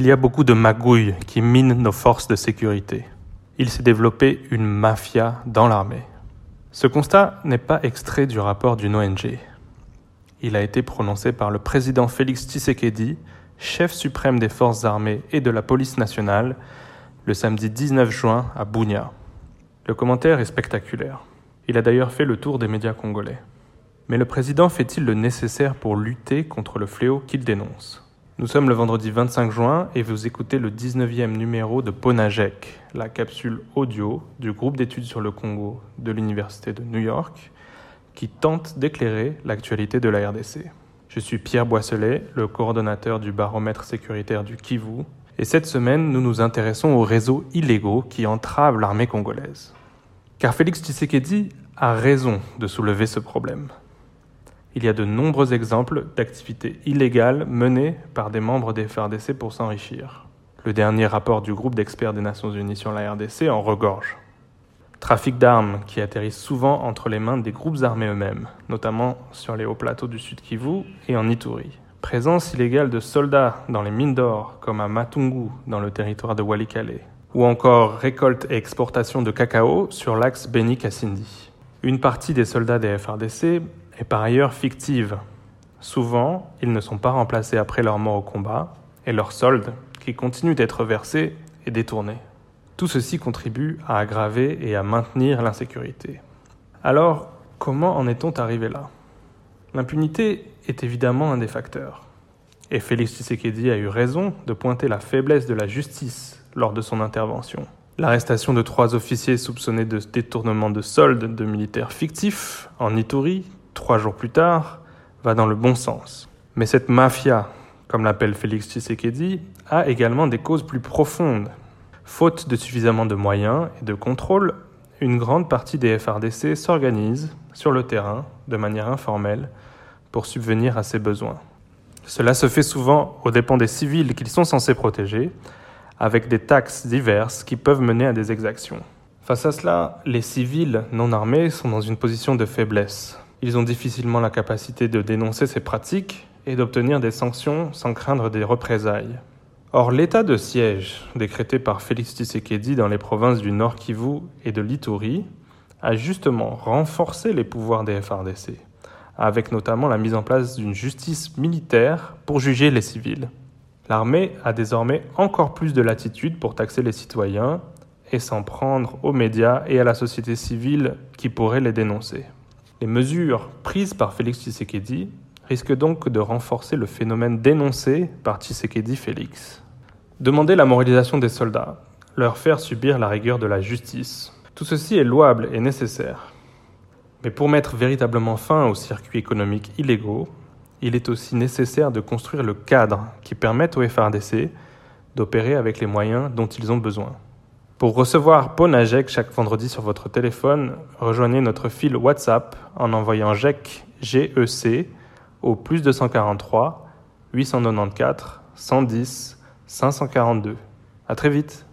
Il y a beaucoup de magouilles qui minent nos forces de sécurité. Il s'est développé une mafia dans l'armée. Ce constat n'est pas extrait du rapport d'une ONG. Il a été prononcé par le président Félix Tshisekedi, chef suprême des forces armées et de la police nationale, le samedi 19 juin à Bounia. Le commentaire est spectaculaire. Il a d'ailleurs fait le tour des médias congolais. Mais le président fait-il le nécessaire pour lutter contre le fléau qu'il dénonce? Nous sommes le vendredi 25 juin et vous écoutez le 19e numéro de Ponajek, la capsule audio du groupe d'études sur le Congo de l'Université de New York, qui tente d'éclairer l'actualité de la RDC. Je suis Pierre Boisselet, le coordonnateur du baromètre sécuritaire du Kivu, et cette semaine, nous nous intéressons aux réseaux illégaux qui entravent l'armée congolaise. Car Félix Tshisekedi a raison de soulever ce problème il y a de nombreux exemples d'activités illégales menées par des membres des FRDC pour s'enrichir. Le dernier rapport du groupe d'experts des Nations Unies sur la RDC en regorge. Trafic d'armes qui atterrissent souvent entre les mains des groupes armés eux-mêmes, notamment sur les hauts plateaux du Sud Kivu et en Ituri. Présence illégale de soldats dans les mines d'or, comme à Matungu, dans le territoire de Walikale. Ou encore récolte et exportation de cacao sur l'axe Beni-Kassindi. Une partie des soldats des FRDC est par ailleurs fictive. Souvent, ils ne sont pas remplacés après leur mort au combat, et leur solde, qui continue d'être versé, est détourné. Tout ceci contribue à aggraver et à maintenir l'insécurité. Alors, comment en est-on arrivé là? L'impunité est évidemment un des facteurs. Et Félix Tshisekedi a eu raison de pointer la faiblesse de la justice lors de son intervention. L'arrestation de trois officiers soupçonnés de détournement de soldes de militaires fictifs en Ituri trois jours plus tard, va dans le bon sens. Mais cette mafia, comme l'appelle Félix Tshisekedi, a également des causes plus profondes. Faute de suffisamment de moyens et de contrôle, une grande partie des FRDC s'organise sur le terrain de manière informelle pour subvenir à ses besoins. Cela se fait souvent aux dépens des civils qu'ils sont censés protéger, avec des taxes diverses qui peuvent mener à des exactions. Face à cela, les civils non armés sont dans une position de faiblesse. Ils ont difficilement la capacité de dénoncer ces pratiques et d'obtenir des sanctions sans craindre des représailles. Or, l'état de siège décrété par Félix Tshisekedi dans les provinces du Nord Kivu et de l'Ituri a justement renforcé les pouvoirs des FRDC, avec notamment la mise en place d'une justice militaire pour juger les civils. L'armée a désormais encore plus de latitude pour taxer les citoyens et s'en prendre aux médias et à la société civile qui pourraient les dénoncer. Les mesures prises par Félix Tshisekedi risquent donc de renforcer le phénomène dénoncé par Tshisekedi Félix. Demander la moralisation des soldats, leur faire subir la rigueur de la justice, tout ceci est louable et nécessaire. Mais pour mettre véritablement fin aux circuits économiques illégaux, il est aussi nécessaire de construire le cadre qui permette aux FRDC d'opérer avec les moyens dont ils ont besoin. Pour recevoir Ponajek chaque vendredi sur votre téléphone, rejoignez notre fil WhatsApp en envoyant GEC, GEC au plus 243 894 110 542. À très vite